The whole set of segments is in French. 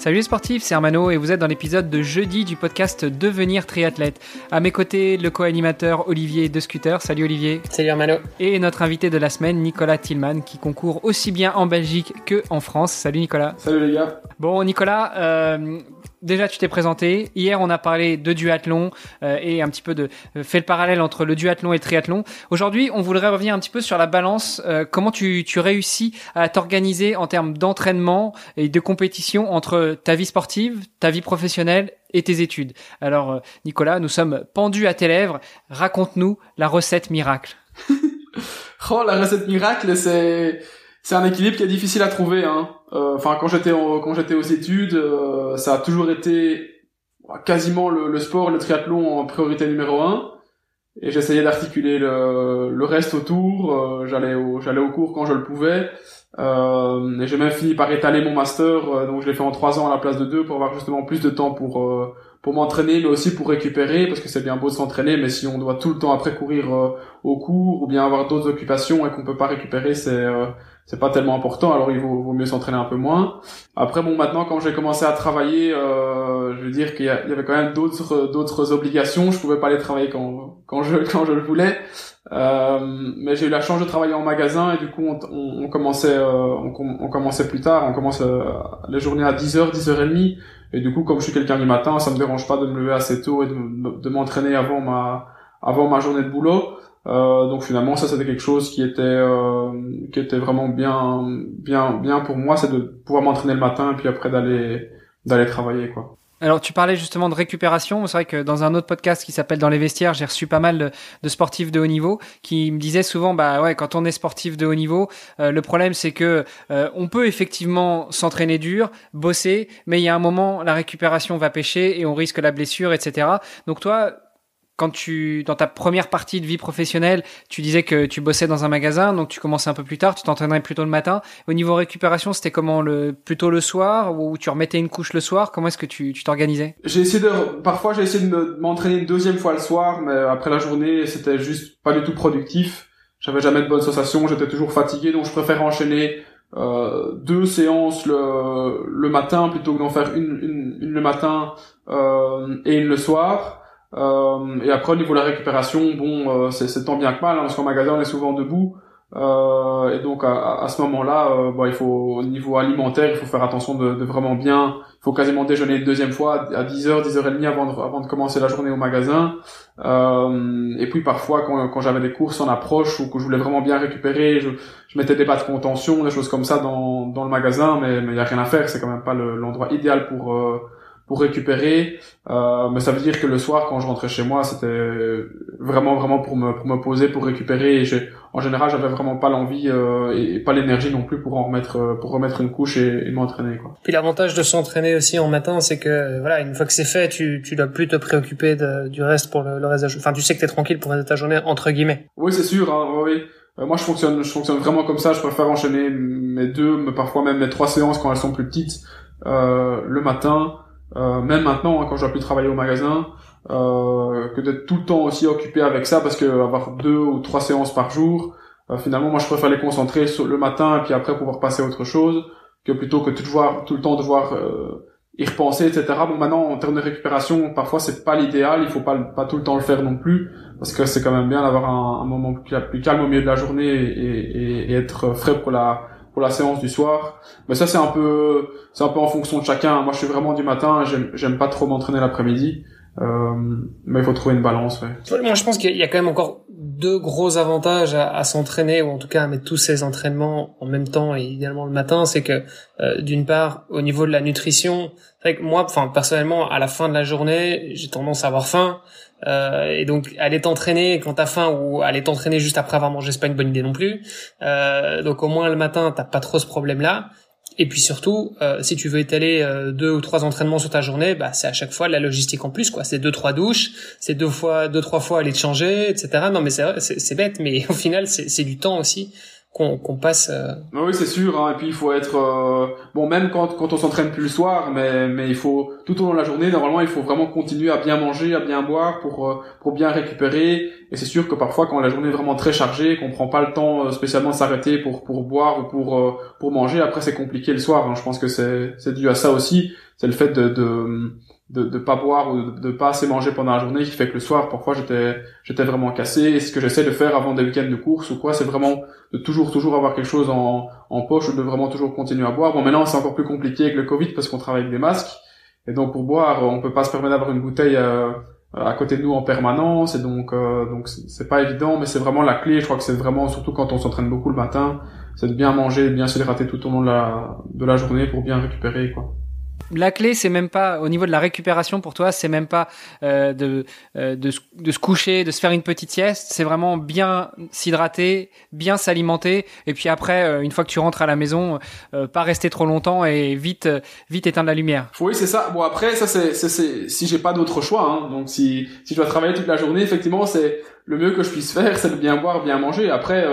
Salut les sportifs, c'est Armano et vous êtes dans l'épisode de jeudi du podcast Devenir triathlète. À mes côtés, le co-animateur Olivier de Scooter. Salut Olivier. Salut Armano. Et notre invité de la semaine, Nicolas Tillman, qui concourt aussi bien en Belgique que en France. Salut Nicolas. Salut les gars. Bon Nicolas, euh, déjà tu t'es présenté. Hier on a parlé de duathlon euh, et un petit peu de euh, fait le parallèle entre le duathlon et le triathlon. Aujourd'hui on voudrait revenir un petit peu sur la balance. Euh, comment tu, tu réussis à t'organiser en termes d'entraînement et de compétition entre ta vie sportive, ta vie professionnelle et tes études? Alors euh, Nicolas, nous sommes pendus à tes lèvres. Raconte-nous la recette miracle. oh la recette miracle c'est c'est un équilibre qui est difficile à trouver. Hein. Euh, Enfin, quand j'étais quand j'étais aux études, euh, ça a toujours été quasiment le, le, sport, le triathlon en priorité numéro un. Et j'essayais d'articuler le, le reste autour. Euh, j'allais au j'allais au cours quand je le pouvais. Euh, et j'ai même fini par étaler mon master, donc je l'ai fait en trois ans à la place de deux pour avoir justement plus de temps pour pour m'entraîner, mais aussi pour récupérer, parce que c'est bien beau de s'entraîner, mais si on doit tout le temps après courir euh, au cours ou bien avoir d'autres occupations et qu'on peut pas récupérer, c'est euh, c'est pas tellement important. Alors il vaut, mieux s'entraîner un peu moins. Après bon, maintenant quand j'ai commencé à travailler, euh, je veux dire qu'il y, avait quand même d'autres d'autres obligations. Je pouvais pas aller travailler quand quand je quand je le voulais. Euh, mais j'ai eu la chance de travailler en magasin et du coup on, on, commençait on, on, commençait plus tard. On commence les journées à 10h, 10h30 et du coup, comme je suis quelqu'un du matin, ça me dérange pas de me lever assez tôt et de, m'entraîner avant ma avant ma journée de boulot. Euh, donc finalement, ça c'était quelque chose qui était euh, qui était vraiment bien bien bien pour moi, c'est de pouvoir m'entraîner le matin et puis après d'aller d'aller travailler quoi. Alors tu parlais justement de récupération. C'est vrai que dans un autre podcast qui s'appelle Dans les vestiaires, j'ai reçu pas mal de, sportifs de haut niveau qui me disaient souvent, bah ouais, quand on est sportif de haut niveau, euh, le problème c'est que euh, on peut effectivement s'entraîner dur, bosser, mais il y a un moment la récupération va pêcher et on risque la blessure, etc. Donc toi, quand tu dans ta première partie de vie professionnelle, tu disais que tu bossais dans un magasin, donc tu commençais un peu plus tard, tu t'entraînais plutôt le matin. Au niveau récupération, c'était comment le plutôt le soir ou tu remettais une couche le soir? Comment est-ce que tu t'organisais? J'ai essayé de parfois j'ai essayé de m'entraîner une deuxième fois le soir, mais après la journée, c'était juste pas du tout productif. J'avais jamais de bonnes sensations, j'étais toujours fatigué, donc je préfère enchaîner euh, deux séances le, le matin plutôt que d'en faire une, une, une, le matin euh, et une le soir. Euh, et après au niveau de la récupération, bon, euh, c'est tant bien que mal, hein, parce qu'en magasin on est souvent debout. Euh, et donc à, à ce moment-là, euh, bon, il faut au niveau alimentaire, il faut faire attention de, de, vraiment bien. Il faut quasiment déjeuner une deuxième fois à 10h, 10h30 avant de, avant de commencer la journée au magasin. Euh, et puis parfois quand, quand j'avais des courses en approche ou que je voulais vraiment bien récupérer, je, je mettais des bas de contention, des choses comme ça dans, dans le magasin, mais il y a rien à faire. C'est quand même pas l'endroit idéal pour pour récupérer. Euh, mais ça veut dire que le soir, quand je rentrais chez moi, c'était vraiment vraiment pour me pour me poser, pour récupérer. Et en général, j'avais vraiment pas l'envie euh, et pas l'énergie non plus pour en remettre euh, pour remettre une couche et, et m'entraîner. Quoi. Puis l'avantage de s'entraîner aussi en matin, c'est que voilà, une fois que c'est fait, tu tu dois plus te préoccuper de, du reste pour le, le reste. De, enfin, tu sais que t'es tranquille pour ta journée entre guillemets. Oui, c'est sûr. Hein, oui. Euh, moi, je fonctionne je fonctionne vraiment comme ça. Je préfère enchaîner mes deux, mais parfois même mes trois séances quand elles sont plus petites euh, le matin euh, même maintenant hein, quand je dois plus travailler au magasin, euh, que d'être tout le temps aussi occupé avec ça parce que avoir deux ou trois séances par jour, euh, finalement moi je préfère les concentrer le matin et puis après pouvoir passer à autre chose que plutôt que tout le temps devoir euh, y repenser etc. Bon maintenant en termes de récupération parfois c'est pas l'idéal, il faut pas pas tout le temps le faire non plus parce que c'est quand même bien d'avoir un, un, moment plus, calme au milieu de la journée et, et, et être frais pour la pour la séance du soir. Mais ça c'est un peu c'est un peu en fonction de chacun. Moi je suis vraiment du matin, j'aime pas trop m'entraîner l'après-midi. Euh, mais il faut trouver une balance. Ouais. Moi je pense qu'il y a quand même encore deux gros avantages à, à s'entraîner ou en tout cas à mettre tous ces entraînements en même temps et idéalement le matin, c'est que euh, d'une part au niveau de la nutrition, c'est que moi, enfin personnellement, à la fin de la journée, j'ai tendance à avoir faim. Euh, et donc aller t'entraîner quand t'as faim ou aller t'entraîner juste après avoir mangé c'est pas une bonne idée non plus. Euh, donc au moins le matin t'as pas trop ce problème là. Et puis surtout, euh, si tu veux étaler euh, deux ou trois entraînements sur ta journée, bah c'est à chaque fois de la logistique en plus, quoi. C'est deux trois douches, c'est deux fois, deux trois fois aller te changer, etc. Non, mais c'est c'est bête, mais au final, c'est du temps aussi qu'on qu'on passe. Euh... Ah oui, c'est sûr. Hein. Et puis il faut être euh, bon, même quand quand on s'entraîne plus le soir, mais mais il faut tout au long de la journée. Normalement, il faut vraiment continuer à bien manger, à bien boire pour euh, pour bien récupérer. Et c'est sûr que parfois, quand la journée est vraiment très chargée, qu'on prend pas le temps euh, spécialement de s'arrêter pour pour boire ou pour pour manger, après c'est compliqué le soir. Hein. Je pense que c'est c'est dû à ça aussi. C'est le fait de, de de, de pas boire ou de, pas assez manger pendant la journée qui fait que le soir parfois j'étais j'étais vraiment cassé. Et ce que j'essaie de faire avant des week-ends de course ou quoi c'est vraiment de toujours toujours avoir quelque chose en, en poche ou de vraiment toujours continuer à boire. Bon maintenant c'est encore plus compliqué avec le covid parce qu'on travaille avec des masques. Et donc pour boire on peut pas se permettre d'avoir une bouteille euh, à côté de nous en permanence. Et donc euh, donc c'est pas évident mais c'est vraiment la clé. Je crois que c'est vraiment surtout quand on s'entraîne beaucoup le matin c'est de bien manger bien s'hydrater tout au long de la de la journée pour bien récupérer quoi la clé, c'est même pas au niveau de la récupération pour toi, c'est même pas euh, de, euh, de, de, se coucher, de se faire une petite sieste. C'est vraiment bien s'hydrater, bien s'alimenter, et puis après, euh, une fois que tu rentres à la maison, euh, pas rester trop longtemps et vite vite éteindre la lumière. Oui, c'est ça. Bon après, ça c'est c'est si j'ai pas d'autre choix. Hein. Donc si si je dois travailler toute la journée, effectivement, c'est le mieux que je puisse faire, c'est de bien boire, bien manger. Après,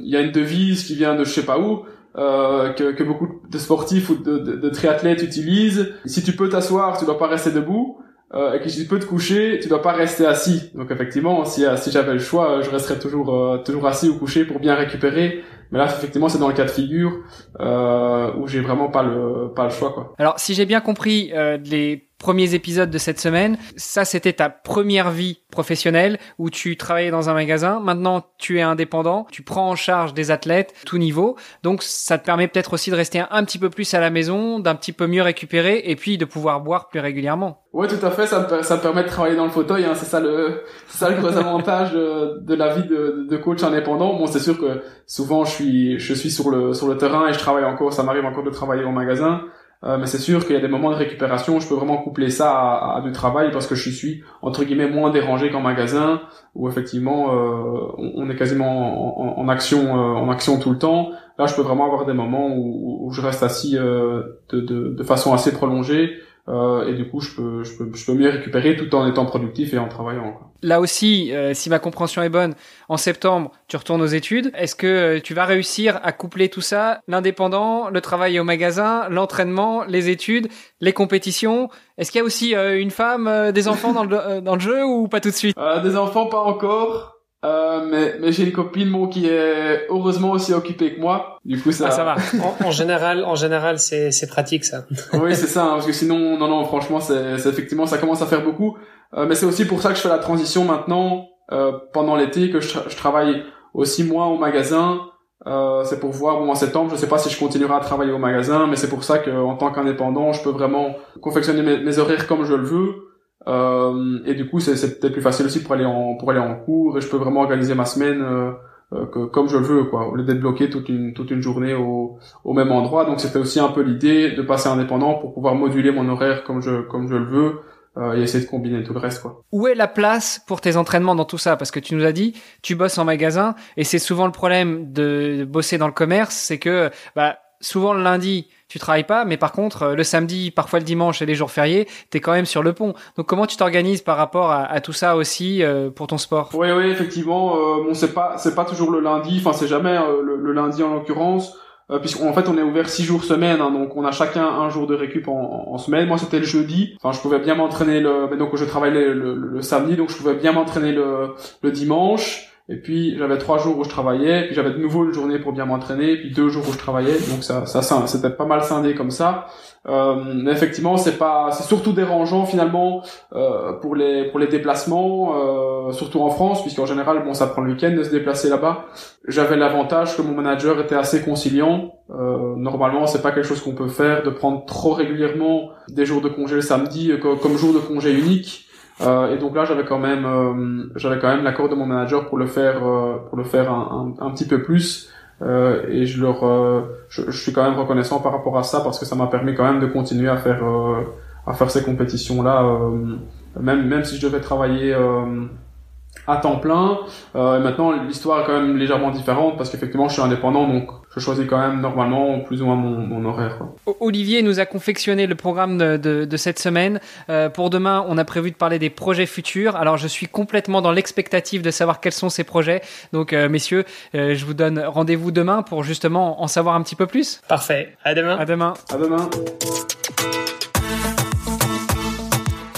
il y a une devise qui vient de je sais pas où euh, que, que, beaucoup de sportifs ou de, de, de, triathlètes utilisent. Si tu peux t'asseoir, tu dois pas rester debout. Euh, et que si tu peux te coucher, tu dois pas rester assis. Donc effectivement, si, si j'avais le choix, je resterais toujours euh, toujours assis ou couché pour bien récupérer. Mais là, effectivement, c'est dans le cas de figure euh, où j'ai vraiment pas le pas le choix quoi. Alors, si j'ai bien compris euh, les premiers épisodes de cette semaine. Ça, c'était ta première vie professionnelle où tu travaillais dans un magasin. Maintenant, tu es indépendant, tu prends en charge des athlètes, tout niveau. Donc, ça te permet peut-être aussi de rester un, petit peu plus à la maison, d'un petit peu mieux récupérer et puis de pouvoir boire plus régulièrement. Ouais, tout à fait. Ça me, ça permet de travailler dans le fauteuil. Hein. C'est ça le, ça le gros avantage de, la vie de, de, coach indépendant. Bon, c'est sûr que souvent je suis, je suis sur le, sur le terrain et je travaille encore. Ça m'arrive encore de travailler au magasin. Euh, mais c'est sûr qu'il y a des moments de récupération, je peux vraiment coupler ça à, à, du travail parce que je suis entre guillemets moins dérangé qu'en magasin où effectivement euh, on, est quasiment en, en, action euh, en action tout le temps. Là, je peux vraiment avoir des moments où, où je reste assis euh, de, de, de, façon assez prolongée euh, et du coup je peux, je peux je peux mieux récupérer tout en étant productif et en travaillant. Quoi. Là aussi, euh, si ma compréhension est bonne, en septembre tu retournes aux études. Est-ce que euh, tu vas réussir à coupler tout ça, l'indépendant, le travail au magasin, l'entraînement, les études, les compétitions Est-ce qu'il y a aussi une femme, des enfants dans le dans le jeu ou pas tout de suite? Des enfants pas encore. Euh, mais, mais j'ai une copine bon qui est heureusement aussi occupée que moi. Du coup ça. Ah, ça va. en, général, en général, c'est c'est pratique ça. oui, c'est ça. Hein, parce que sinon, non, non, franchement, c'est effectivement ça commence à faire beaucoup. Euh, mais c'est aussi pour ça que je fais la transition maintenant euh, pendant l'été que je, je, travaille aussi moins au magasin. Euh, c'est pour voir bon en septembre, je sais pas si je continuerai à travailler au magasin, mais c'est pour ça qu'en tant qu'indépendant, je peux vraiment confectionner mes, mes horaires comme je le veux. Euh, et du coup, c'est peut-être plus facile aussi pour aller en pour aller en cours et je peux vraiment organiser ma semaine euh, euh, que, comme je le veux, quoi, au lieu d'être bloqué toute une toute une journée au au même endroit. Donc c'était aussi un peu l'idée de passer indépendant pour pouvoir moduler mon horaire comme je comme je le veux. Euh, et essayer de combiner tout le reste quoi. Où est la place pour tes entraînements dans tout ça? Parce que tu nous as dit, tu bosses en magasin et c'est souvent le problème de bosser dans le commerce, c'est que bah souvent le lundi, tu travailles pas, mais par contre, euh, le samedi, parfois le dimanche et les jours fériés, tu es quand même sur le pont. Donc comment tu t'organises par rapport à, tout ça aussi euh, pour ton sport? Oui, oui, effectivement. Euh, bon, c'est pas, c'est pas toujours le lundi. Enfin, c'est jamais le, lundi en l'occurrence, puisqu'en fait, on est ouvert six jours semaine, hein, donc on a chacun un jour de récup en, semaine. Moi, c'était le jeudi. Enfin, je pouvais bien m'entraîner le, mais donc je travaillais le, samedi, donc je pouvais bien m'entraîner le, le dimanche. Et puis j'avais trois jours où je travaillais, puis j'avais de nouveau une journée pour bien m'entraîner, puis deux jours où je travaillais. Donc ça, ça, c'était pas mal scindé comme ça. Euh, mais effectivement, c'est pas, c'est surtout dérangeant finalement euh, pour les pour les déplacements, euh, surtout en France, puisqu'en général, bon, ça prend le week-end de se déplacer là-bas. J'avais l'avantage que mon manager était assez conciliant. Euh, normalement, c'est pas quelque chose qu'on peut faire de prendre trop régulièrement des jours de congé le samedi euh, comme jour de congé unique. Euh, et donc là, j'avais quand même, euh, j'avais quand même l'accord de mon manager pour le faire, euh, pour le faire un, un, petit peu plus. et je leur, je, je, suis quand même reconnaissant par rapport à ça parce que ça m'a permis quand même de continuer à faire, à faire ces compétitions là, même même si je devais travailler à temps plein. Euh, et maintenant, l'histoire est quand même légèrement différente parce qu'effectivement, je suis indépendant, donc je choisis quand même normalement plus ou moins mon, mon horaire. Quoi. Olivier nous a confectionné le programme de, de, de cette semaine. Euh, pour demain, on a prévu de parler des projets futurs. Alors, je suis complètement dans l'expectative de savoir quels sont ces projets. Donc, euh, messieurs, euh, je vous donne rendez-vous demain pour justement en savoir un petit peu plus. Parfait. À demain. À demain. À demain.